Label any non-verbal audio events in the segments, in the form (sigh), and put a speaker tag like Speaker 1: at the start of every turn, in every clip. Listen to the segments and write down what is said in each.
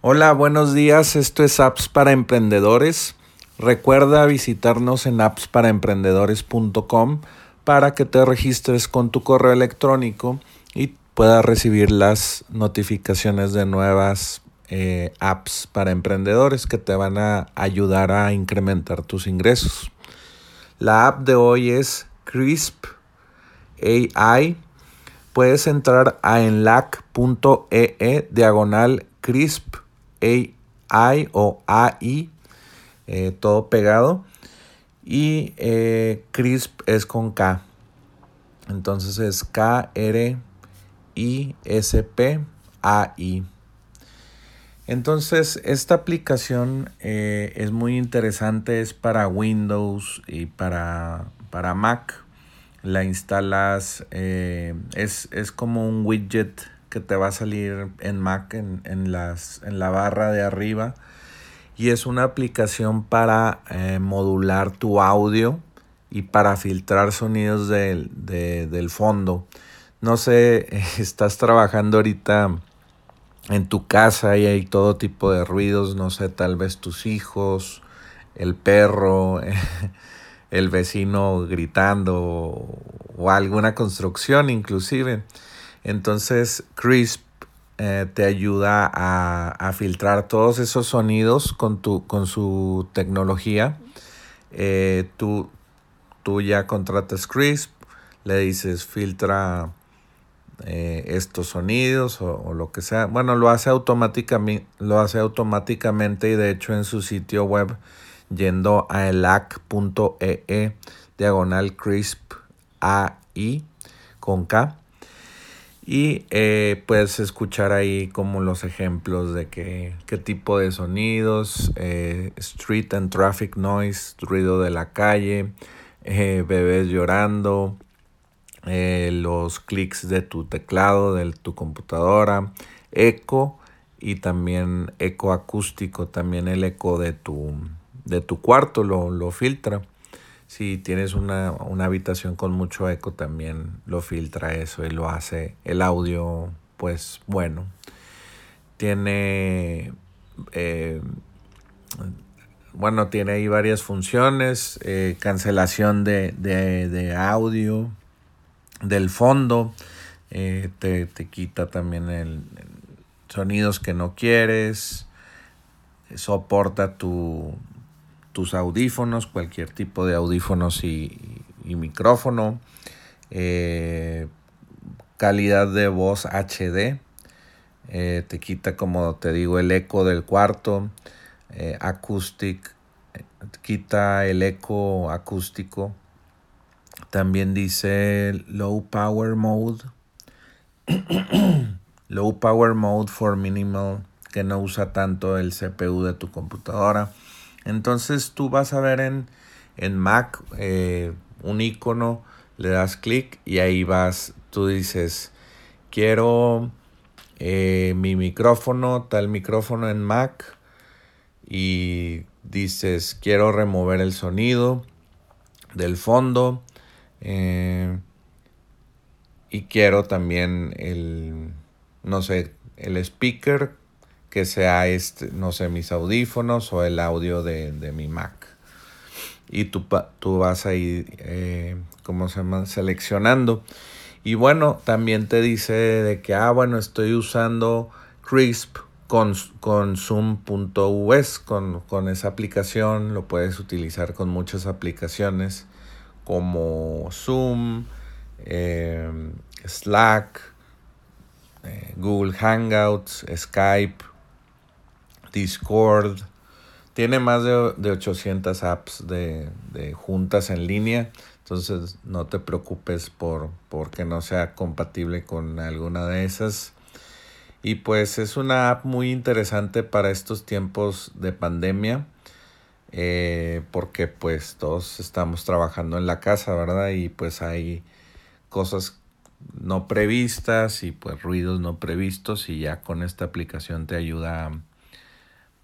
Speaker 1: Hola, buenos días. Esto es Apps para Emprendedores. Recuerda visitarnos en appsparaemprendedores.com para que te registres con tu correo electrónico y puedas recibir las notificaciones de nuevas eh, apps para emprendedores que te van a ayudar a incrementar tus ingresos. La app de hoy es Crisp AI. Puedes entrar a enlac.ee e diagonal Crisp AI o AI, eh, todo pegado. Y eh, CRISP es con K. Entonces es K-R-I-S-P-A-I. Entonces, esta aplicación eh, es muy interesante, es para Windows y para, para Mac. La instalas, es, es, como un widget que te va a salir en Mac en, las, en la barra de arriba. Y es una aplicación para eh, modular tu audio y para filtrar sonidos del fondo. No sé, (laughs) estás trabajando ahorita en tu casa y hay todo tipo de ruidos, no sé, tal vez tus hijos, el perro, (laughs) el vecino gritando o alguna construcción inclusive. Entonces Crisp eh, te ayuda a, filtrar todos esos sonidos con, tu, con su tecnología. Eh, tú, tú, ya contratas Crisp, le dices filtra eh, estos sonidos o, lo que sea. Bueno, lo hace, automáticamente, lo hace automáticamente y de hecho en su sitio web yendo a elac.ee e, diagonal crisp AI con K y eh, puedes escuchar ahí como los ejemplos de qué tipo de sonidos, eh, street and traffic noise, ruido de la calle, eh, bebés llorando, los clics de tu teclado, de tu computadora, eco y también eco acústico, también el eco de tu, de tu cuarto lo, lo filtra. Si tienes una, habitación con mucho eco, también lo filtra eso y lo hace el audio, pues bueno. Tiene, eh, bueno, tiene ahí varias funciones, eh, cancelación de, audio, del fondo, eh, te, te, quita también el, sonidos que no quieres, soporta tu, tus audífonos, cualquier tipo de audífonos y, micrófono, eh, calidad de voz HD, eh, te quita como te digo el eco del cuarto, eh, acoustic, quita el eco acústico, también dice low power mode, (clears throat) low power mode for minimal, que no usa tanto el CPU de tu computadora entonces tú vas a ver en, Mac eh, un icono, le das clic y ahí vas, tú dices, quiero eh, mi micrófono, tal micrófono en Mac y dices, quiero remover el sonido del fondo eh, y quiero también el, no sé, el speaker que sea este, no sé, mis audífonos o el audio de, mi Mac. Y tú, tú vas ahí, eh, ¿cómo se llama? Seleccionando. Y bueno, también te dice de que, ah, bueno, estoy usando Crisp con, con Zoom.us, con, con esa aplicación. Lo puedes utilizar con muchas aplicaciones como Zoom, eh, Slack, eh, Google Hangouts, Skype, Discord. Tiene más de, 800 apps de, juntas en línea. Entonces no te preocupes por porque no sea compatible con alguna de esas. Y pues es una app muy interesante para estos tiempos de pandemia. Eh, porque pues todos estamos trabajando en la casa, ¿verdad? Y pues hay cosas no previstas y pues ruidos no previstos y ya con esta aplicación te ayuda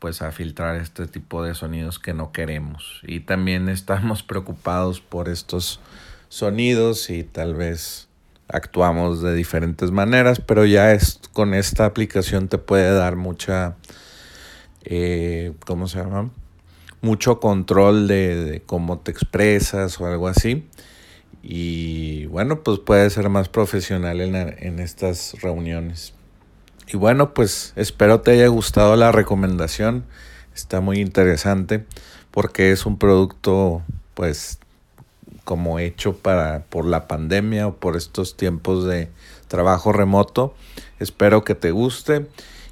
Speaker 1: pues a filtrar este tipo de sonidos que no queremos. Y también estamos (laughs) preocupados por estos sonidos y tal vez actuamos de diferentes maneras, pero ya es, con esta aplicación te puede dar mucha eh, ¿cómo se llama? Mucho control de, cómo te expresas o algo así. Y bueno, pues puedes ser más profesional en, en estas reuniones. Y bueno, pues espero te haya gustado la recomendación. Está muy interesante porque es un producto pues como hecho para por la pandemia o por estos tiempos de trabajo remoto. Espero que te guste.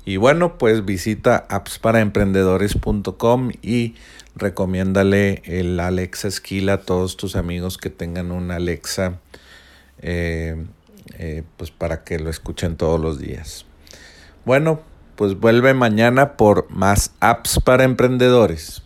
Speaker 1: Y bueno, pues visita appsparaemprendedores.com y recomiéndale el Alexa Skill a todos tus amigos que tengan un Alexa, eh, eh, pues para que lo escuchen todos los días. Bueno, pues vuelve mañana por más apps para emprendedores.